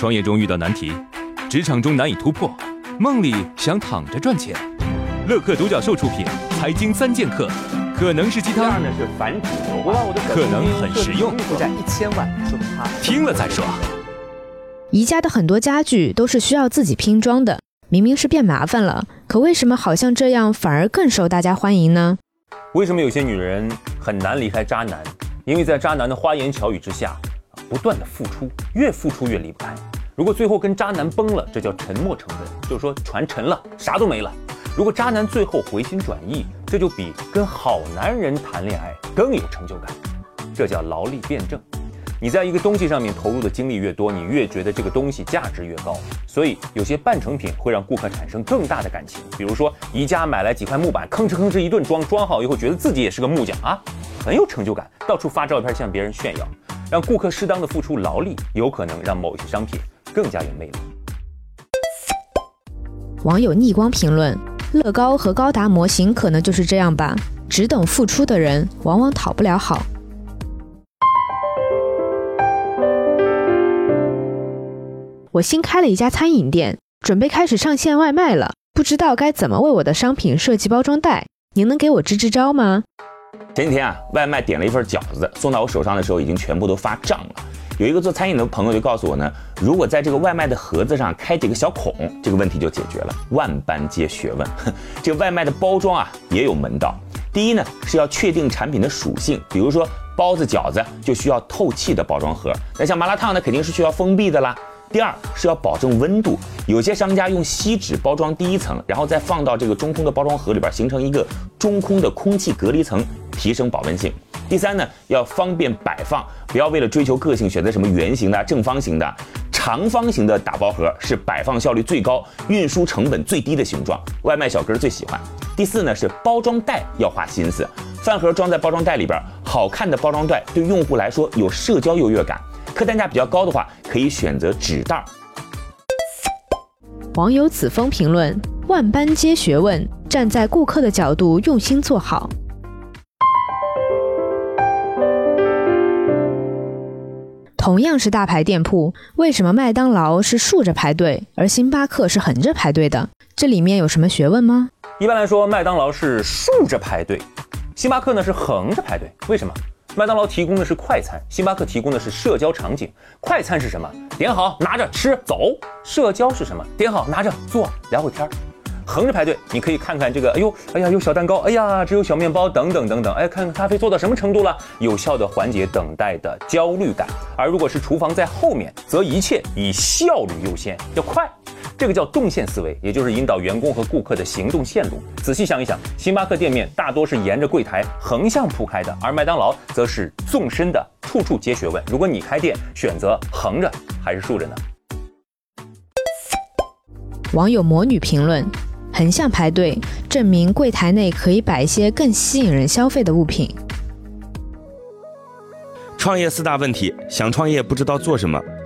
创业中遇到难题，职场中难以突破，梦里想躺着赚钱。乐客独角兽出品，《财经三剑客》可能是鸡汤，呢是反主流我把我的可能很实用负债一千万，说明他听了再说。宜家的很多家具都是需要自己拼装的，明明是变麻烦了，可为什么好像这样反而更受大家欢迎呢？为什么有些女人很难离开渣男？因为在渣男的花言巧语之下，不断的付出，越付出越离不开。如果最后跟渣男崩了，这叫沉没成本，就是说船沉了，啥都没了。如果渣男最后回心转意，这就比跟好男人谈恋爱更有成就感，这叫劳力辩证。你在一个东西上面投入的精力越多，你越觉得这个东西价值越高。所以有些半成品会让顾客产生更大的感情。比如说宜家买来几块木板，吭哧吭哧一顿装，装好以后觉得自己也是个木匠啊，很有成就感，到处发照片向别人炫耀。让顾客适当的付出劳力，有可能让某些商品更加有魅力。网友逆光评论：乐高和高达模型可能就是这样吧，只等付出的人往往讨不了好。我新开了一家餐饮店，准备开始上线外卖了，不知道该怎么为我的商品设计包装袋，您能给我支支招吗？前几天啊，外卖点了一份饺子，送到我手上的时候，已经全部都发胀了。有一个做餐饮的朋友就告诉我呢，如果在这个外卖的盒子上开几个小孔，这个问题就解决了。万般皆学问，这外卖的包装啊也有门道。第一呢是要确定产品的属性，比如说包子、饺子就需要透气的包装盒，那像麻辣烫呢肯定是需要封闭的啦。第二是要保证温度，有些商家用锡纸包装第一层，然后再放到这个中空的包装盒里边，形成一个中空的空气隔离层，提升保温性。第三呢，要方便摆放，不要为了追求个性选择什么圆形的、正方形的、长方形的打包盒，是摆放效率最高、运输成本最低的形状，外卖小哥最喜欢。第四呢是包装袋要花心思，饭盒装在包装袋里边，好看的包装袋对用户来说有社交优越感。客单价比较高的话，可以选择纸袋。网友子枫评论：万般皆学问，站在顾客的角度用心做好。同样是大牌店铺，为什么麦当劳是竖着排队，而星巴克是横着排队的？这里面有什么学问吗？一般来说，麦当劳是竖着排队，星巴克呢是横着排队。为什么？麦当劳提供的是快餐，星巴克提供的是社交场景。快餐是什么？点好拿着吃走。社交是什么？点好拿着坐聊会天儿。横着排队，你可以看看这个，哎呦，哎呀，有小蛋糕，哎呀，只有小面包，等等等等，哎，看看咖啡做到什么程度了，有效的缓解等待的焦虑感。而如果是厨房在后面，则一切以效率优先，要快。这个叫动线思维，也就是引导员工和顾客的行动线路。仔细想一想，星巴克店面大多是沿着柜台横向铺开的，而麦当劳则是纵深的，处处皆学问。如果你开店，选择横着还是竖着呢？网友魔女评论：横向排队，证明柜台内可以摆一些更吸引人消费的物品。创业四大问题：想创业不知道做什么，